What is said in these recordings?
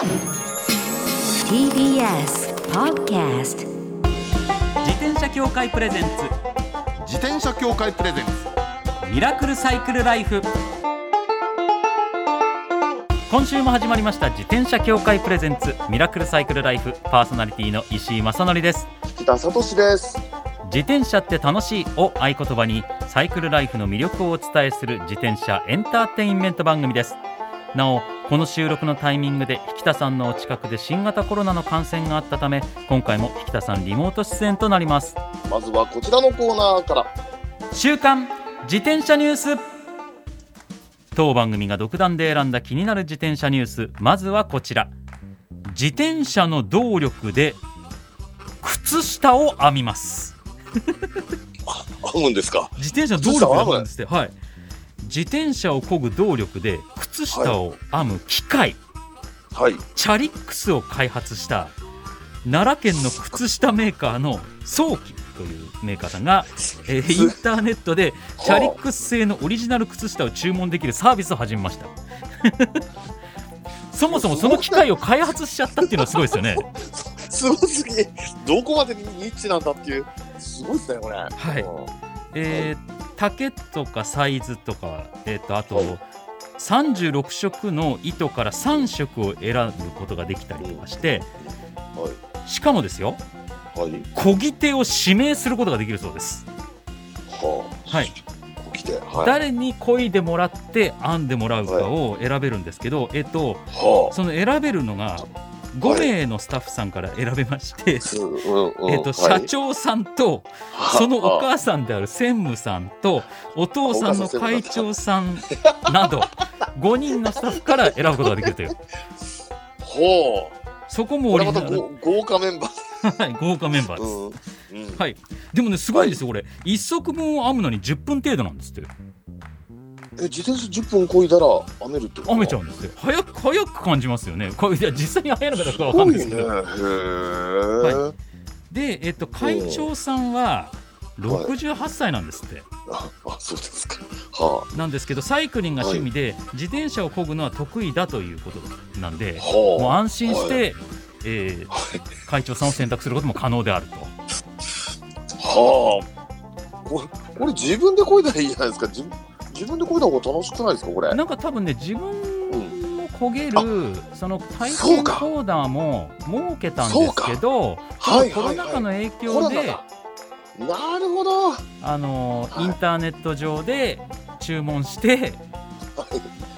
TBS Podcast 自転車協会プレゼンツ。自転車協会プレゼンツ。ミラクルサイクルライフ。今週も始まりました。自転車協会プレゼンツ。ミラクルサイクルライフ。パーソナリティの石井正則です。北聡です。自転車って楽しいを合言葉にサイクルライフの魅力をお伝えする自転車エンターテインメント番組です。なおこの収録のタイミングで引田さんのお近くで新型コロナの感染があったため今回も引田さんリモート出演となります。まずはこちらのコーナーから。週刊自転車ニュース。当番組が独断で選んだ気になる自転車ニュース。まずはこちら。自転車の動力で靴下を編みます。編むんですか？自転車の動力で編むんですって。はい自転車を漕ぐ動力で靴下を編む機械、はい。チャリックスを開発した奈良県の靴下メーカーの早期というメーカーさんが、えーインターネットでチャリックス製のオリジナル靴下を注文できるサービスを始めました そもそもその機械を開発しちゃったっていうのはすごいですよね すごすぎ。どこまでニッチなんだっていう。すごいですね、これ。はいうんえー丈とかサイズとか、えー、とあと、はい36色の糸から3色を選ぶことができたりとかしてはしかもですよい。はい。漕ぎ手を指名することができるそうですはあ。はい。はい。誰に漕いでもらって編んでもらうかを選べるんですけど、えっとはその選べるのが5名のスタッフさんから選べまして、えっと社長さんとそのお母さんである専務さんとお父さんの会長さんなど5人のスタッフから選ぶことができるというほそこう。これまも豪華メンバー。はい豪華メンバーです、うん。うん。はいでもねすごいんですよこれ1足分を編むのに10分程度なんですってえ、自転車10分こいだら編めるってこと編めちゃうんですって早く早く感じますよねこれいや実際に早いのかどうかわかんないですけどね。へえ。で、えっと、会長さんは68歳なんですって、あ、あそうですか。はなんですけどサイクリングが趣味で、自転車を漕ぐのは得意だということなんであ。はあ。もう安心して、えーはい会長さんを選択することも可能であるとはあ。これ、これ自分でこいだらいいじゃないですか。自分自分でこいだ方が楽しくないですか、これ？なんか多分ね自分も漕げる、その体験コーナーも設けたんですけどはいコロナ禍の影コ響で。なるほど。あのインターネット上で注文して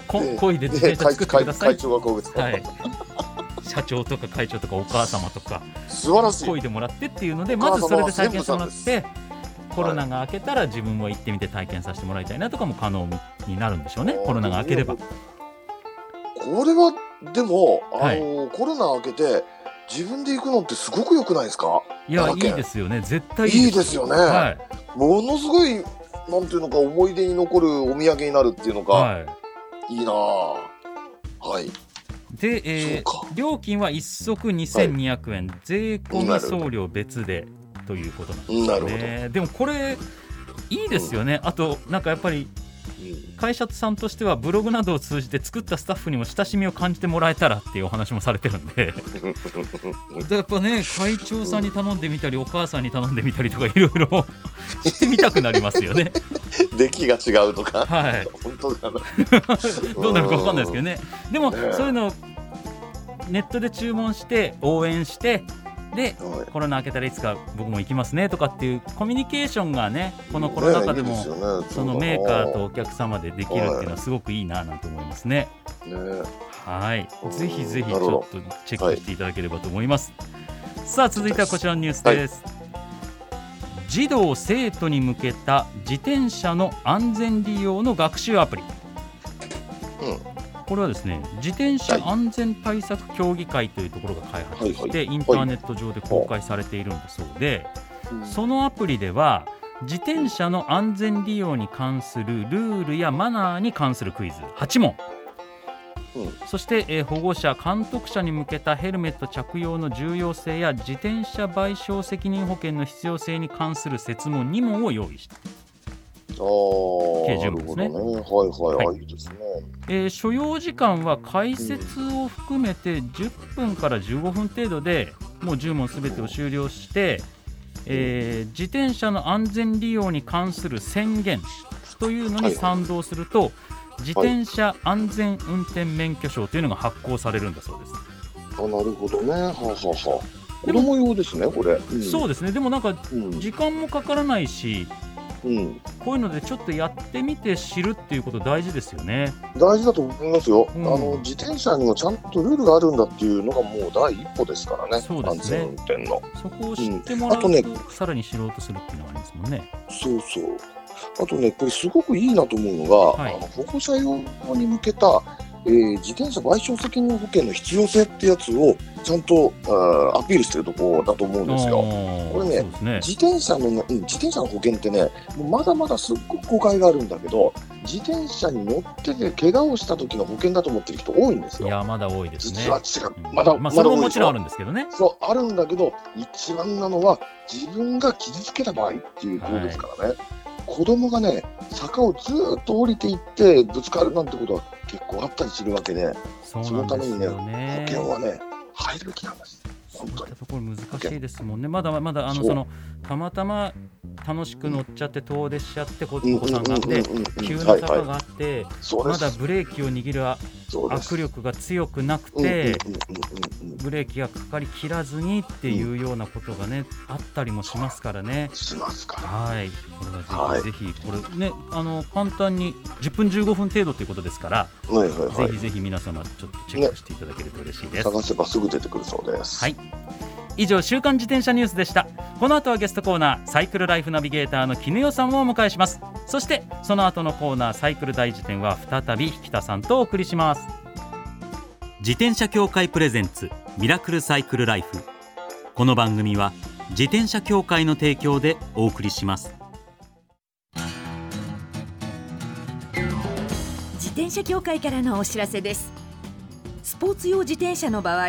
こで漕いで自転車会作ってください。はい、社長とか会長とかお母様とか素晴らしい。漕いでもらってっていうのでまずそれで体験してもらっはてコロナが明けたら自分も行ってみて体験させてもらいたいなとかも可能になるんでしょうねコロナが明ければ。これはでもあの、はいコロナ明けて自分で行くのってすごく良くないですか？いやいいですよね絶対いいですよね。はいものすごいなんていうのか思い出に残るお土産になるっていうのか、はいい、いなあ。はい。で、えー料金は1足2200円、税込み送料別でということなんです。ね。でもこれいいですよね、あとなんかやっぱりうん。会社さんとしてはブログなどを通じて作ったスタッフにも親しみを感じてもらえたらっていうお話もされてるんで。でやっぱね会長さんに頼んでみたりお母さんに頼んでみたりとかいろいろしてみたくなりますよね。出来が違うとか。はい。本当だな。どうなるか分かんないですけどね。でもそういうのをネットで注文して応援してではいコロナ明けたらいつか僕も行きますねとかっていうコミュニケーションがねこのコロナ禍でもねねそのメーカーとお客様でできるっていうのはすごくいいななんて思いますね。ねはい、うんぜひぜひちょっとチェックしていただければと思います。さあ続いてはこちらのニュースです。児童生徒に向けた自転車の安全利用の学習アプリ。うんこれはですね自転車はい安全対策協議会というところが開発して、インターネット上で公開されているんだそうで、そのアプリでは自転車の安全利用に関するルールやマナーに関するクイズ8問、うん。そして、えー保護者監督者に向けたヘルメット着用の重要性や自転車賠償責任保険の必要性に関する設問2問を用意したあー計15ですね。はいはい、はあいいですね。えー所要時間は解説を含めて10分から15分程度でもう10問すべてを終了して、えー自転車の安全利用に関する宣言というのに賛同すると、自転車安全運転免許証というのが発行されるんだそうです。あなるほどね。はあ、はあはあ、子供用ですね、これ。うん、そうですねでもなんかうん。時間もかからないしうん。こういうのでちょっとやってみて知るっていうこと大事ですよね。大事だと思いますよ、うんあの。自転車にもちゃんとルールがあるんだっていうのがもう第一歩ですからね。そうですね安全運転の。そこを知ってもらうと、うんあとさらに知ろうとするっていうのがありますもんね。そうそう。あとね、これすごくいいなと思うのが、はいあの保護者用に向けた、えー自転車賠償責任保険の必要性ってやつをちゃんとあーアピールしてるところだと思うんですよ。ここれねね。自転車のね、うん自転車の保険ってね、まだまだすっごく誤解があるんだけど、自転車に乗ってて怪我をした時の保険だと思ってる人多いんですよ。いやまだ多いですね実。は違う。うんまだ、まあそれももちろんあるんですけどね。そう、あるんだけど、一番なのは、自分が傷つけた場合っていうことですからね。子供がね、坂をずーっと降りていって、ぶつかるなんてことは結構あったりするわけで、そうなんですよ保ね。険はね、入るべきなんです。そういっ本当に。たところ難しいですもんね。まだまだあのそのたまたま楽しく乗っちゃって遠出しちゃってお子さんがでうんうんうんうん急な。坂があって。まだブレーキを握る握力が強くなくてブレーキがかかりきらずにっていうようなことがねあったりもしますからね。しますから。はい、これははいぜひぜひ、これね、あの簡単に10分15分程度ということですから、ぜひ。ぜひ皆様ちょっとチェックしていただけると嬉しいです。探せばすぐ出てくるそうです。はい以上週刊自転車ニュースでした。この後はゲストコーナーサイクルライフナビゲーターの絹代さんをお迎えします。そしてその後のコーナーサイクル大辞典は再び引田さんとお送りします。自転車協会プレゼンツミラクルサイクルライフ。この番組は自転車協会の提供でお送りします。自転車協会からのお知らせです。スポーツ用自転車の場合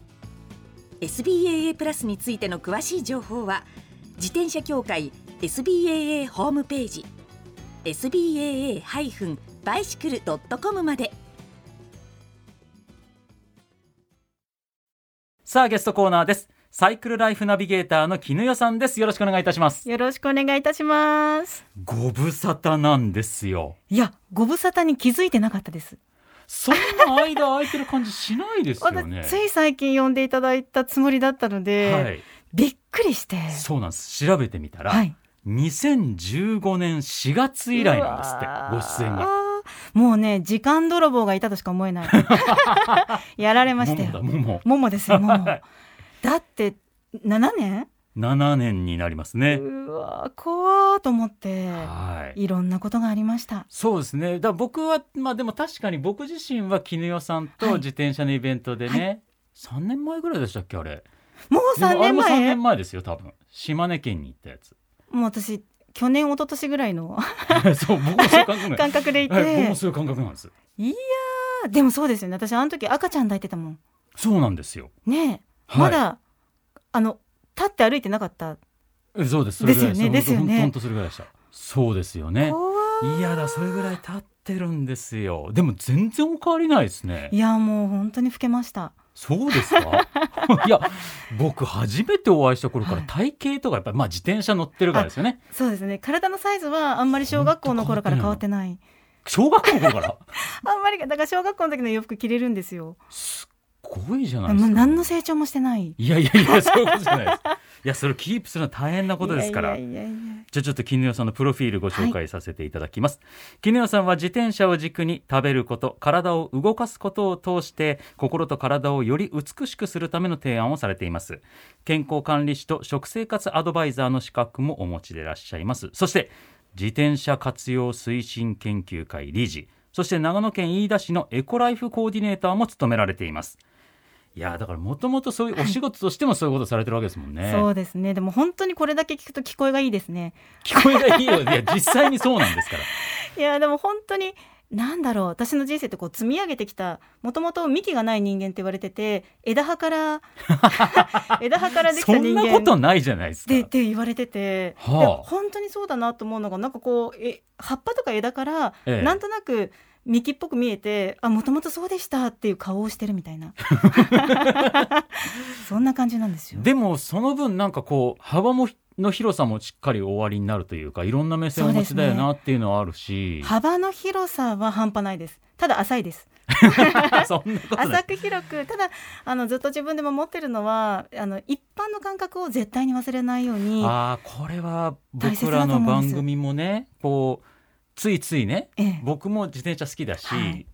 SBAA プラスについての詳しい情報は自転車協会 SBAA ホームページ SBAA-bicycle.com まで。さあゲストコーナーです。サイクルライフナビゲーターの絹代さんです。よろしくお願いいたします。よろしくお願いいたします。ご無沙汰なんですよ。いや、ご無沙汰に気づいてなかったです。そんな間空いてる感じしないですよね私つい最近呼んでいただいたつもりだったので、はいびっくりして。そうなんです調べてみたら、はい。2015年4月以来なんですってご出演がもうね、時間泥棒がいたとしか思えない。やられましたよ。ももだももですよ、ももはい。だって、7年？7年になりますね。うわ怖ーと思って、はい。いろんなことがありました。そうですね。だから僕はまあでも確かに僕自身は絹代さんはい。と自転車のイベントでね、3年前ぐらいでしたっけあれ。もう3年でもあれも3前年前ですよ多分。島根県に行ったやつ。もう私、去年、一昨年ぐらいの そう僕もそういう感覚感覚でいて、はい僕もそういう感覚なんです。いやーでもそうですよね。私あの時赤ちゃん抱いてたもん。そうなんですよ。ねえ、はい。まだあの立って歩いてなかった。えそうです。ですよね。ですよね。それぐらいでした。そうですよね。怖いやだそれぐらい経ってるんですよ。でも全然お変わりないですね。いやもう本当に老けました。そうですか？いや僕初めてお会いした頃からはい体型とかやっぱりまあ自転車乗ってるからですよね、そうですね。体のサイズはあんまり小学校の頃から変わってない。小学校の頃から？あんまりだから小学校の時の洋服着れるんですよ。すごいじゃないですか。何の成長もしてない。いやいやいやそういうことじゃないです。いやそれキープするのは大変なことですから。いやいやいやいやじゃあちょっと絹代さんのプロフィールご紹介させていただきます、絹代さんは自転車を軸に食べること体を動かすことを通して心と体をより美しくするための提案をされています。健康管理士と食生活アドバイザーの資格もお持ちでいらっしゃいます。そして自転車活用推進研究会理事。そして長野県飯田市のエコライフコーディネーターも務められていますいやだからもともとそういうお仕事としてもそういうことされてるわけですもんね、そうですね。でも本当にこれだけ聞くと聞こえがいいですね。聞こえがいいよ。いや実際にそうなんですから。いやでも本当になんだろう。私の人生ってこう積み上げてきたもともと幹がない人間って言われてて枝葉から 枝葉からできたそん人間なことないじゃないですか。でって言われてて、はあ。で本当にそうだなと思うのがなんかこうえ葉っぱとか枝からええ。なんとなく幹っぽく見えてあもともとそうでしたっていう顔をしてるみたいな。そんな感じなんですよ。でもその分なんかこう幅もの広さもしっかり終わりになるというかいろんな目線をお持ちだよなっていうのはあるし、幅の広さは半端ないです。ただ浅いです。浅く広くただあのずっと自分でも持ってるのはあの一般の感覚を絶対に忘れないように、ああこれは僕らの番組もねこうついついねええ。僕も自転車好きだし、はい。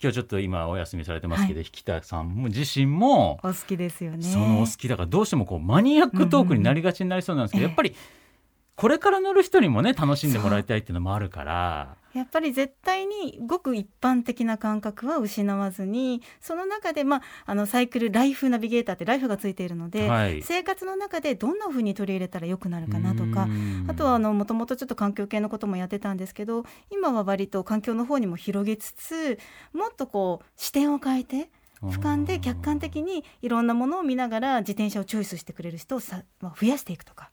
今日ちょっと今お休みされてますけど、引田さんも自身もお好きですよね。そのお好きだからどうしてもこうマニアックトークになりがちになりそうなんですけど、うん。うんやっぱりこれから乗る人にもね楽しんでもらいたいっていうのもあるからやっぱり絶対にごく一般的な感覚は失わずにその中で、まあ、あのサイクルライフナビゲーターってライフがついているので、はい。生活の中でどんな風に取り入れたらよくなるかなとかうん。あとはあのもともとちょっと環境系のこともやってたんですけど今は割と環境の方にも広げつつもっとこう視点を変えて俯瞰で客観的にいろんなものを見ながら自転車をチョイスしてくれる人をさ、まあ、増やしていくとか。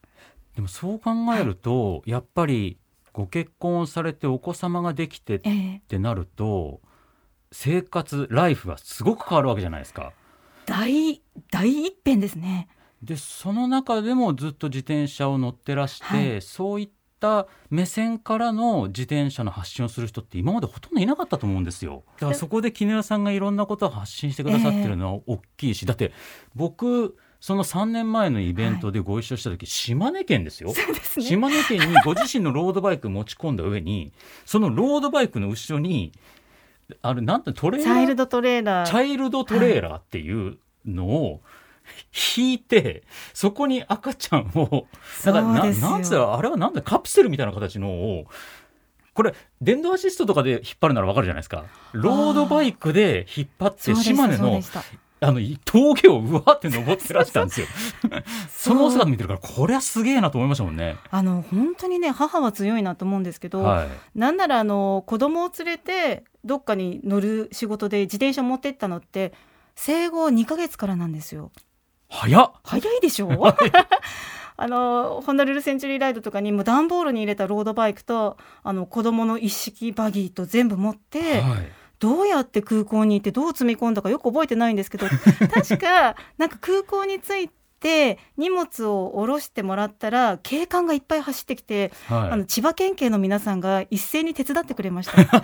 でもそう考えると、やっぱりご結婚をされてお子様ができてっええてなると生活ライフがすごく変わるわけじゃないですか。大大一変ですね。でその中でもずっと自転車を乗ってらして、はいそういった目線からの自転車の発信をする人って今までほとんどいなかったと思うんですよだからそこで絹代さんがいろんなことを発信してくださってるのは大きいし、だって僕その3年前のイベントでご一緒した時、島根県ですよ。ね。島根県にご自身のロードバイク持ち込んだ上に そのロードバイクの後ろにあれなんてトレーラー？チャイルドトレーラー。チャイルドトレーラーっていうのを引いて、そこに赤ちゃんをだからななんつうのあれはなんだカプセルみたいな形のをこれ電動アシストとかで引っ張るならわかるじゃないですか。ロードバイクで引っ張って島根のあの峠をうわーって登ってらしたんですよ。そのお姿見てるからこれはすげえなと思いましたもんね。あの本当にね母は強いなと思うんですけど、はい。なんならあの子供を連れてどっかに乗る仕事で自転車持ってったのって生後2ヶ月からなんですよ。早っ。早いでしょ？あのホンダルルセンチュリーライドとかにもう段ボールに入れたロードバイクとあの子供の一式バギーと全部持って、はいどうやって空港に行ってどう積み込んだかよく覚えてないんですけど 確かなんか空港に着いて荷物を下ろしてもらったら警官がいっぱい走ってきて、はい。あの千葉県警の皆さんが一斉に手伝ってくれました。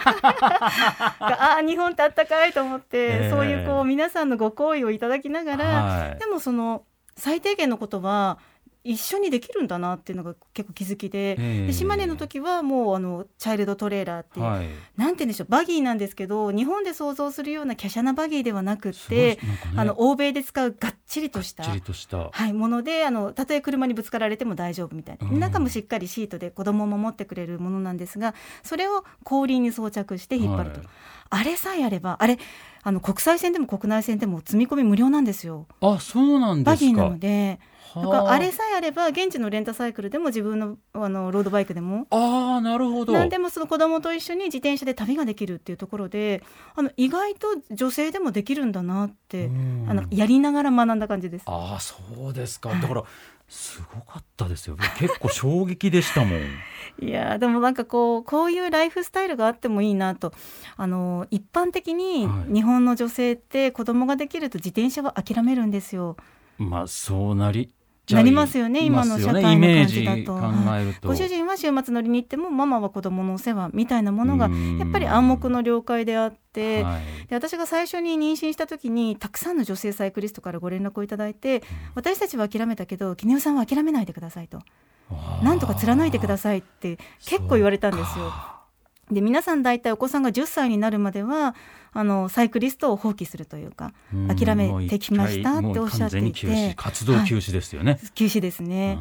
ああ日本ってあったかいと思って、ええ。そういうこう皆さんのご好意をいただきながら、はい。でもその最低限のことは一緒にできるんだなっていうのが結構気づきで,、ええ。で島根の時はもうあのチャイルドトレーラーっていう、はい。なんて言うんでしょうバギーなんですけど日本で想像するような華奢なバギーではなくて、ねあの欧米で使うがっちりとしたがっちりとした。はい、ものであのたとえ車にぶつかられても大丈夫みたいな、うん。中もしっかりシートで子供を守ってくれるものなんですがそれを後輪に装着して引っ張ると、はい。あれさえあればあれあの国際線でも国内線でも積み込み無料なんですよ。あそうなんですか。バギーなのでだからはあれさえあれば現地のレンタサイクルでも自分のあのロードバイクでもああなるほど。何でもその子供と一緒に自転車で旅ができるっていうところであの意外と女性でもできるんだなって、うん。あのやりながら学んだ感じです。ああそうですか。は いだからすごかったですよ。結構衝撃でしたもん。いやーでもなんかこうこういうライフスタイルがあってもいいなと。あの一般的にはい。日本の女性って子供ができると自転車は諦めるんですよ。まあそうなりなりますよね今の社会の感じだと。ご主人は週末乗りに行ってもママは子供のお世話みたいなものがうん。やっぱり暗黙の了解であって、はい。で私が最初に妊娠した時にたくさんの女性サイクリストからご連絡をいただいて、私たちは諦めたけど絹代さんは諦めないでくださいと。なんとか貫いてくださいって結構言われたんですよ。で皆さん大体お子さんが10歳になるまではあのサイクリストを放棄するというかうん諦めてきましたっておっしゃっていて。活動休止ですよね、休止ですね。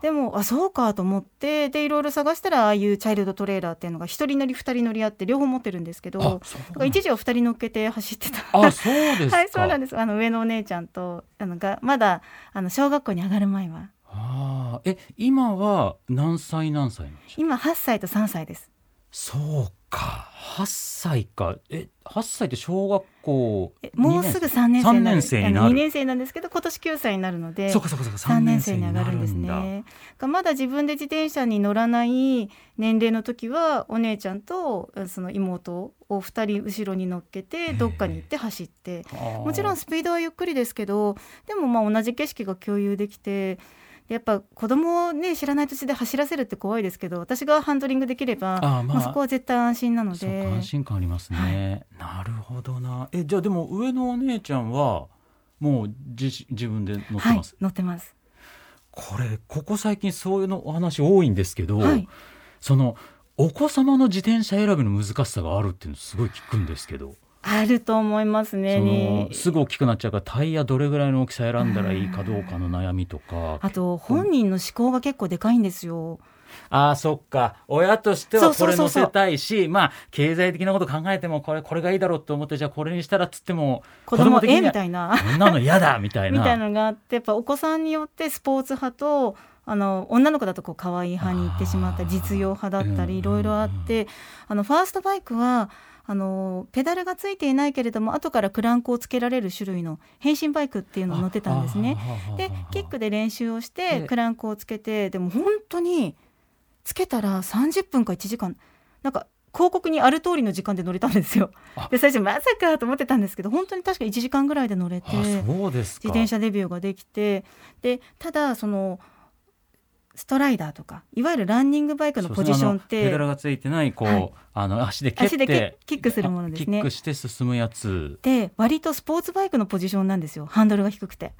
でもあそうかと思ってでいろいろ探したらああいうチャイルドトレーラーっていうのが一人乗り二人乗りあって両方持ってるんですけど一時は二人乗っけて走ってた。あそうですか、はい、そうなんです。あの上のお姉ちゃんとあのがまだあの小学校に上がる前は。あーえ今は何歳何歳今8歳と3歳です。そうか。8歳か。え8歳って小学校えもうすぐ3年生3になる。年生になる。2年生なんですけど今年9歳になるのでそうかそうかそうか。3 3年年生に上がるるんですね。がまだ自分で自転車に乗らない年齢の時はお姉ちゃんとその妹を2人後ろに乗っけてどっかに行って走って。ももちろんスピードはゆっくりですけどでもまあ同じ景色が共有できてでやっぱ子供をね知らない土地で走らせるって怖いですけど私がハンドリングできればあーまあまあ、そこは絶対安心なので。か安心感ありますね、なるほどな。えじゃあでも上のお姉ちゃんはもう自自分で乗ってはいます、乗ってます。これここ最近そういうのお話多いんですけど、はい。そのお子様の自転車選びの難しさがあるっていうのすごい聞くんですけど、あると思いますね。そのに。すぐ大きくなっちゃうからタイヤどれぐらいの大きさ選んだらいいかどうかの悩みとか。あと本人の思考が結構でかいんですよ。ああそっか。親としてはこれ乗せたいしまあ経済的なこと考えてもこれこれがいいだろうと思ってじゃあこれにしたらっつっても子供え的にはみたいな。こんなの嫌だみたいな。みたいなのがあってやっぱお子さんによってスポーツ派とあの女の子だとこう可愛い派に行ってしまった実用派だったうんりいろいろあってあのファーストバイクはあのペダルがついていないけれども後からクランクをつけられる種類の変身バイクっていうのを乗ってたんですね。でキックで練習をしてでクランクをつけてでも本当につけたら30分か1時間なんか広告にある通りの時間で乗れたんですよあ。で最初まさかと思ってたんですけど本当に確か1時間ぐらいで乗れて自転車デビューができてでただそのストライダーとかいわゆるランニングバイクのポジションっそうそうあのペてダルがついてないこう、はい。あの足で蹴って足でキキックするものですね。キックして進むやつ。で割とスポーツバイクのポジションなんですよ。ハンドルが低くて。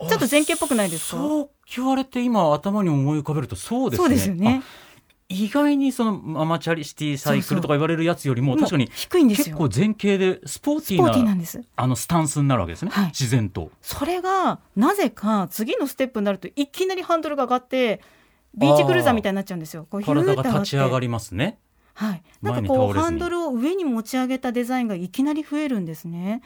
ちょっと前傾っぽくないですか？そう言われて今頭に思い浮かべるとそうですね。そうですよね。あ意外にそのママチャリシティサイクルとか言われるやつよりも確かに低いんですよ。結構前傾でスポーティーな。あのスタンスになるわけですね、はい自然とそれがなぜか次のステップになるといきなりハンドルが上がってビーチクルーザーみたいになっちゃうんですよ。体が立ち上がりますねはい。なんかこうハンドルを上に持ち上げたデザインがいきなり増えるんですね。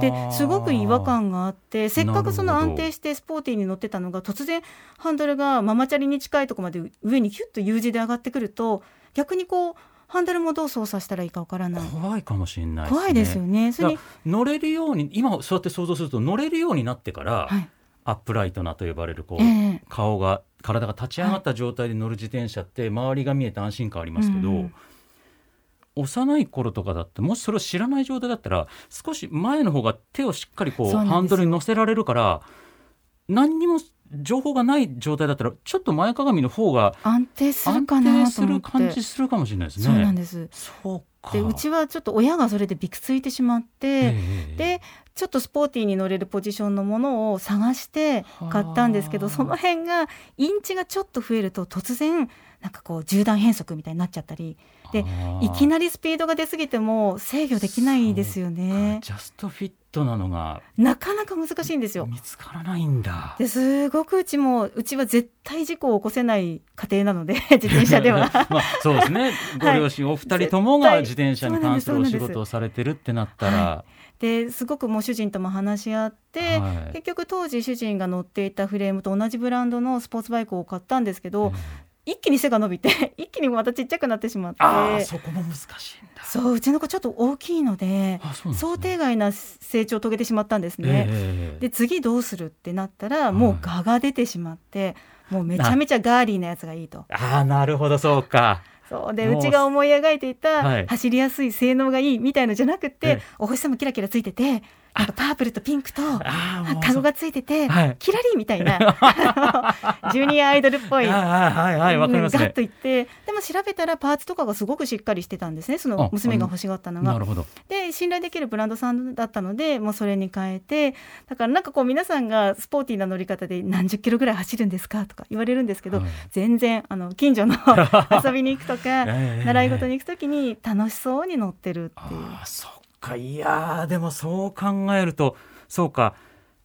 ですごく違和感があってせっかくその安定してスポーティーに乗ってたのが突然ハンドルがママチャリに近いところまで上にキュッと U 字で上がってくると逆にこうハンドルもどう操作したらいいかわからない。怖いかもしれないですね怖いですよね。それ乗れるように今そうやって想像すると乗れるようになってから、はい。アップライトなと呼ばれるこう、ええ顔が体が立ち上がった状態で乗る自転車って周りが見えて安心感ありますけど、うん幼い頃とかだってもしそれを知らない状態だったら少し前の方が手をしっかりこうハンドルに乗せられるから何にも情報がない状態だったらちょっと前かがみの方が安定する安かなと思って。感じするかもしれないですね。そうなんです。そうかでうちはちょっと親がそれでびくついてしまって、ええでちょっとスポーティーに乗れるポジションのものを探して買ったんですけどはあその辺がインチがちょっと増えると突然なんかこう縦断変速みたいになっちゃったり。でいきなりスピードが出過ぎても制御できないですよね。ジャストフィットなのがなかなか難しいんですよ。見つからないんだ。ですごくうちもうちは絶対事故を起こせない家庭なので 自転車では。まあ、そうですね。ご両親お二人ともが自転車に関するお仕事をされてるってなったら、ですごくもう主人とも話し合って、はい。結局当時主人が乗っていたフレームと同じブランドのスポーツバイクを買ったんですけど、一気に背が伸びて 一気にまたちっちゃくなってしまってああ、そこも難しいんだ。そううちの子ちょっと大きいのでね想定外な成長を遂げてしまったんですね。ええで次どうするってなったらもう蛾が出てしまって、もうめちゃめちゃガーリーなやつがいいと。ああ、なるほど、そうか。そうでもううちが思い描いていはいた走りやすい性能がいいみたいのじゃなくて、ええお星様キラキラついててなんかパープルとピンクとあーもうタグがついてて、はいキラリみたいな ジュニアアイドルっぽい。はいはいはいはいわかりますねガッといってでも調べたらパーツとかがすごくしっかりしてたんですねそのあ娘が欲しがったのが。なるほどで信頼できるブランドさんだったのでもうそれに変えてだからなんかこう皆さんがスポーティーな乗り方で何十キロぐらい走るんですかとか言われるんですけど、はい全然あの近所の 遊びに行くとか、ええ習い事に行くときに楽しそうに乗ってるっていう。かいやーでもそう考えるとそうか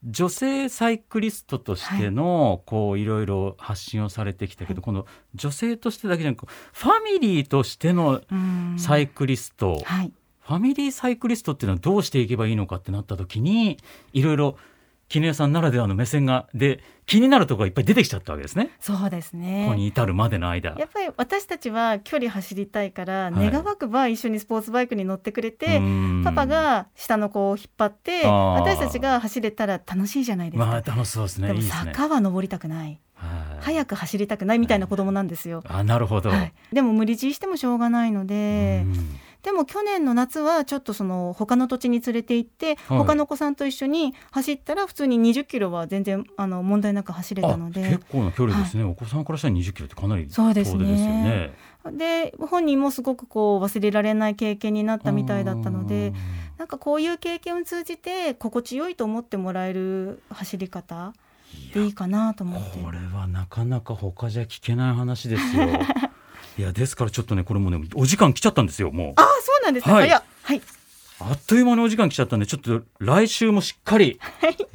女性サイクリストとしての、こういろいろ発信をされてきたけど、この女性としてだけじゃなくファミリーとしてのうん。サイクリスト、はい。ファミリーサイクリストっていうのはどうしていけばいいのかってなった時にいろいろ絹代さんならではの目線がで気になるところがいっぱい出てきちゃったわけですね、そうですここねに至るまでの間。やっぱり私たちは距離走りたいから、はい。願わくば一緒にスポーツバイクに乗ってくれて、うん。パパが下の子を引っ張って私たちが走れたら楽しいじゃないですか、まあ楽しそうですね。でも。坂は登りたくない。はい。早く走りたくないみたいな子供なんですよ、あなるほど。はい、でも無理強いしてもしょうがないので、うんでも去年の夏はちょっとその他の土地に連れて行って、はい他の子さんと一緒に走ったら普通に20キロは全然あの問題なく走れたのあで結構な距離ですね、お子さんからしたら20キロってかなりそうですね遠出ですよね。で本人もすごくこう忘れられない経験になったみたいだったのでなんかこういう経験を通じて心地よいと思ってもらえる走り方でいいかなと思って。これはなかなか他じゃ聞けない話ですよ。いやですからちょっとねこれもねお時間来ちゃったんですよもうあそうなんですね。はいはい。あっという間にお時間来ちゃったんでちょっと来週もしっかり、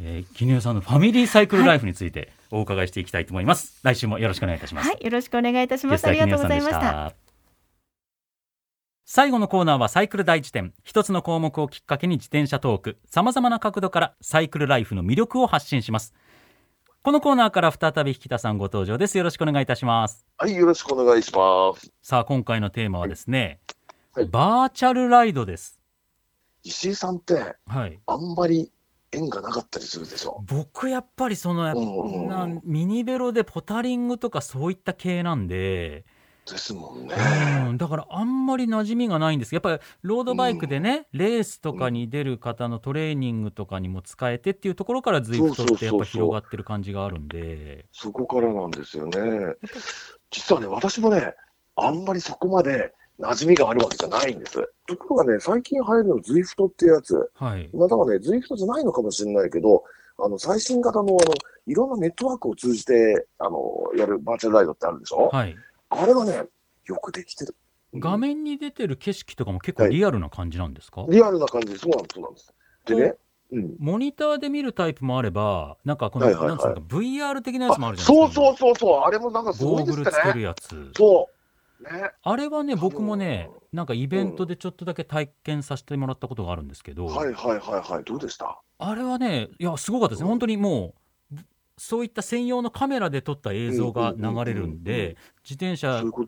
えー、絹代さんのファミリーサイクルライフについてお伺いしていきたいと思います。来週もよろしくお願いいたします。はい、よろしくお願いいたします。ありがとうございました最後のコーナーはサイクル大辞典一つの項目をきっかけに自転車トークさまざまな角度からサイクルライフの魅力を発信しますこのコーナーから再び引田さんご登場です。よろしくお願いいたします。はい、よろしくお願いします。さあ今回のテーマはですね、はい。バーチャルライドです。石井さんって、はい。あんまり縁がなかったりするでしょ？僕やっぱりそのうんうんミニベロでポタリングとかそういった系なんで、ですもんね。うん、だからあんまり馴染みがないんですやっぱりロードバイクでね、レースとかに出る方のトレーニングとかにも使えてっていうところからズイフトってやっぱ広がってる感じがあるんでそこからなんですよね。実はね、私もね、あんまりそこまで馴染みがあるわけじゃないんです。ところがね、最近流行るの ZWIFT っていうやつ。はいまたはね、ZWIFT じゃないのかもしれないけど、あの、最新型の、あの、いろんなネットワークを通じて、あの、やるバーチャルライドってあるでしょ、はいあれはね、よくできてる。画面に出てる景色とかも結構リアルな感じなんですか、リアルな感じで、そうなんです、そうなんです。でね、うん。モニターで見るタイプもあればなんかこの、はいはいはいなんつうのか VR 的なやつもあるじゃないそうですかそうそうそう、あれもなんかすごゴーグルいですってね。つけるやつそう。ね。あれはね僕もねなんかイベントでちょっとだけ体験させてもらったことがあるんですけど、はいはいはいはい、どうでした？あれはねいやすごかったですね、うん本当にもうそういった専用のカメラで撮った映像が流れるんで自転車こ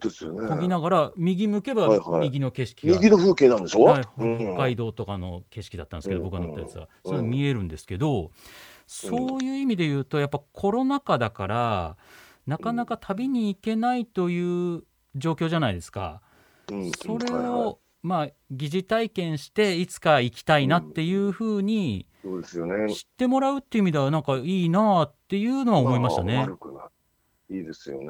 ぎながら右向けば右の景色が、右の風景なんでしょ、北海道とかの景色だったんですけど、うん僕が乗ったやつは、うん。それ見えるんですけど、そういう意味で言うとやっぱコロナ禍だからなかなか旅に行けないという状況じゃないですか。うん。それを、まあ疑似体験していつか行きたいなっていうふうにそうですよね。知ってもらうっていう意味ではなんかいいなっていうのは思いましたね。あ悪くない。いいですよね。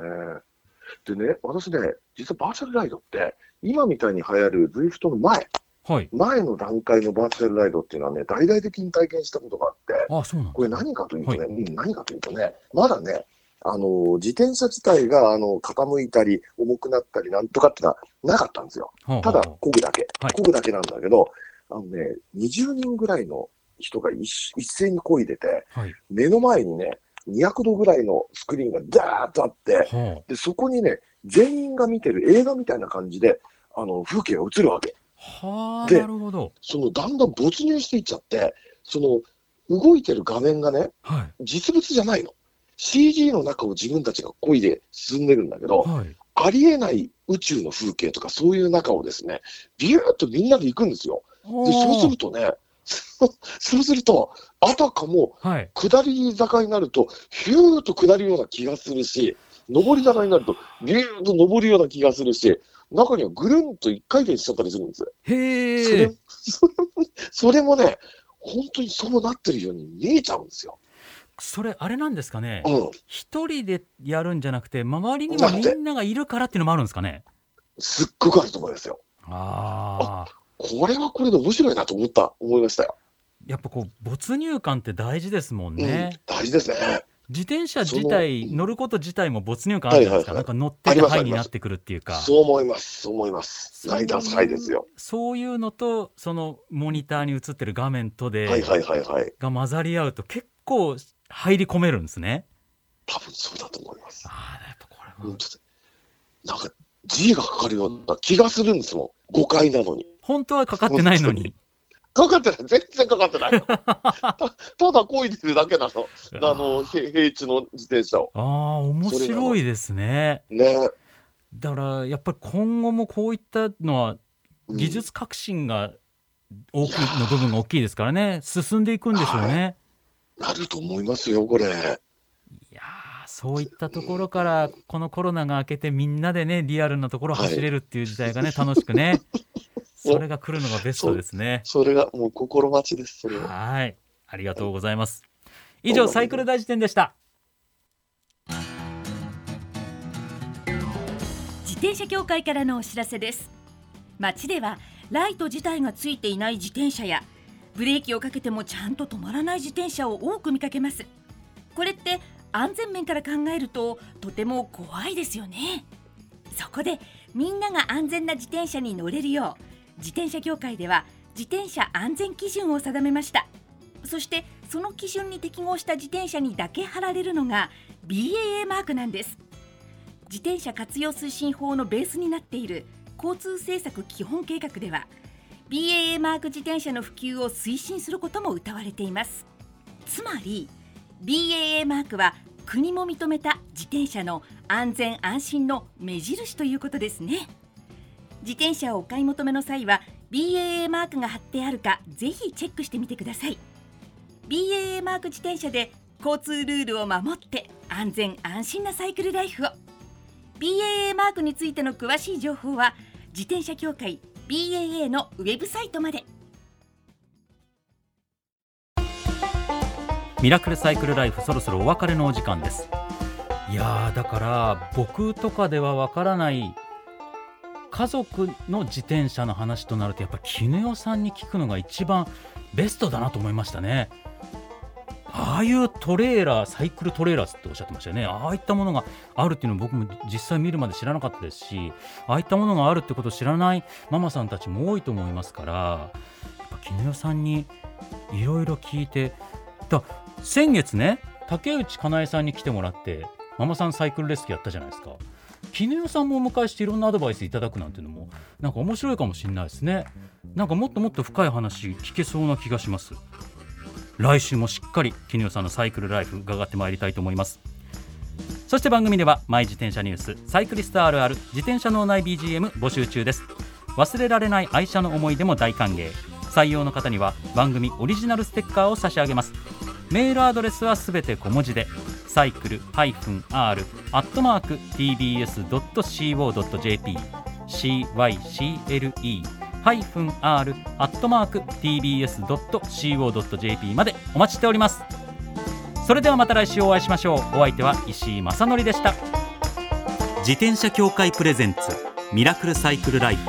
でね、私ね、実はバーチャルライドって、今みたいに流行る ZWIFT の前、はい。前の段階のバーチャルライドっていうのはね、大々的に体験したことがあって、あそうなんこれ何かというとね、はうん何かというとね、まだね、あの、自転車自体が、あの、傾いたり、重くなったり、なんとかってのはなかったんですよ。はあただ、はあ漕ぐだけ。はい漕ぐだけなんだけど、あのね、20人ぐらいの人が一一斉に漕いでて、はい。目の前にね、200度ぐらいのスクリーンがダーッとあって、はで、そこにね、全員が見てる映画みたいな感じで、あの、風景が映るわけ。あ。はなるほど。その、だんだん没入していっちゃって、その、動いてる画面がね、はい。実物じゃないの。CG の中を自分たちが漕いで進んでるんだけど、はい。ありえない宇宙の風景とかそういう中をですね、ビューッとみんなで行くんですよ。で、そうするとね、そうすると、あたかもはい。下り坂になると、ヒューッと下るような気がするし、上り坂になると、ビューッと上るような気がするし、中にはぐるんと一回転しちゃったりするんです。へそれえ。それもそれもね、本当にそうなってるように見えちゃうんですよ。それあれなんですかね？うん。一人でやるんじゃなくて周りにはみんながいるからっていうのもあるんですかね？すっごくあると思いますよ。ああこれはこれで面白いなと思った、思いましたよ。やっぱこう没入感って大事ですもんね、うん、大事ですね。自転車自体乗ること自体も没入感あるじゃないですか、はいはいはいなんか乗っててありますハイになってくるっていうかそう思います。そう思います。ライダースハイですよ。そういうのとそのモニターに映ってる画面とで、はいはいはいはい。が混ざり合うと結構入り込めるんですね多分そうだと思います。ああやっぱこれはうん、なんか G がかかるような気がするんですもん。誤解なのに。本当はかかってないのに かかってない。全然かかってない。た ただ漕いでるだけなの。あの、へ平地の自転車を。ああ面白いですねね。だからやっぱり今後もこういったのはうん技術革新が大きいの部分が大きいですからね進んでいくんでしょうね、なると思いますよ、これ。い、やーそういったところからこのコロナが明けてみんなでねリアルなところ走れるっていう時代がね、楽しくね それが来るのがベストですね。それがもう心待ちです、それは。はいありがとうございます。以上サイクル大辞典でした。自転車協会からのお知らせです。街ではライト自体がついていない自転車やブレーキをかけてもちゃんと止まらない自転車を多く見かけます。これって安全面から考えるととても怖いですよね。そこでみんなが安全な自転車に乗れるよう自転車協会では自転車安全基準を定めました。そしてその基準に適合した自転車にだけ貼られるのが BAA マークなんです。自転車活用推進法のベースになっている交通政策基本計画では BAA マーク自転車の普及を推進することも謳われています。つまり BAA マークは国も認めた自転車の安全安心の目印ということですね。自転車をお買い求めの際は BAA マークが貼ってあるかぜひチェックしてみてください。BAA マーク自転車で交通ルールを守って安全安心なサイクルライフを。BAA マークについての詳しい情報は自転車協会 BAA のウェブサイトまで。ミラクルサイクルライフそろそろお別れのお時間です。いやーだから僕とかではわからない家族の自転車の話となるとやっぱ絹代さんに聞くのが一番ベストだなと思いましたね。ああいうトレーラーサイクルトレーラーっておっしゃってましたよね。ああいったものがあるっていうのを僕も実際見るまで知らなかったですしああいったものがあるってことを知らないママさんたちも多いと思いますからやっぱ絹代さんにいろいろ聞いて。だ先月ね竹内かなえさんに来てもらってママさんサイクルレスキューやったじゃないですか。絹代さんもお迎えしていろんなアドバイスいただくなんていうのもなんか面白いかもしれないですね。なんかもっともっと深い話聞けそうな気がします。来週もしっかり絹代さんのサイクルライフ伺ってまいりたいと思います。そして番組ではマイ自転車ニュースサイクリストあるある自転車脳内 BGM 募集中です。忘れられない愛車の思い出も大歓迎。採用の方には番組オリジナルステッカーを差し上げます。メールアドレスはすべて小文字でサイクル -r アットマーク tbs.co.jp cycle -r アットマーク tbs.co.jp までお待ちしております。それではまた来週お会いしましょう。お相手は石井正則でした。自転車協会プレゼンツミラクルサイクルライフ。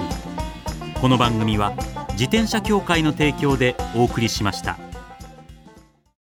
この番組は自転車協会の提供でお送りしました。